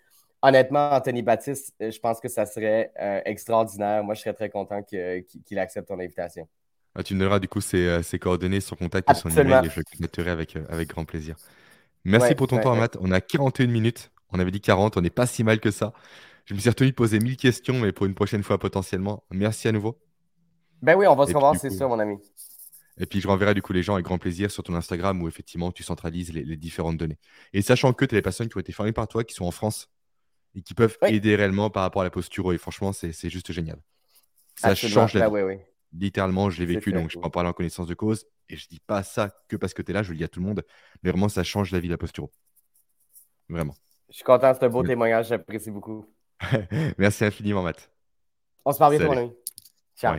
Honnêtement, Anthony Baptiste, je pense que ça serait euh, extraordinaire. Moi, je serais très content qu'il accepte ton invitation. Ah, tu me donneras du coup ses, euh, coordonnées, son contact et son email et je connecterai avec, euh, avec grand plaisir. Merci pour ton temps, Matt. On a 41 minutes. On avait dit 40. On n'est pas si mal que ça. Je me suis retenu de poser mille questions, mais pour une prochaine fois potentiellement. Merci à nouveau. Ben oui, on va se revoir, c'est sûr, mon ami. Et puis je renverrai du coup les gens avec grand plaisir sur ton Instagram où effectivement tu centralises les, différentes données. Et sachant que tu as des personnes qui ont été formées par toi, qui sont en France et qui peuvent aider réellement par rapport à la posture. Et franchement, c'est juste génial. Ça change la ben vie. Littéralement, je l'ai vécu, donc je peux en parler en connaissance de cause. Et je dis pas ça que parce que tu es là, je le dis à tout le monde. Mais vraiment, ça change la vie, la posture. Vraiment. Je suis content, c'est un beau témoignage, j'apprécie beaucoup. Merci infiniment, Matt. On se parle bientôt, mon ami. Ciao.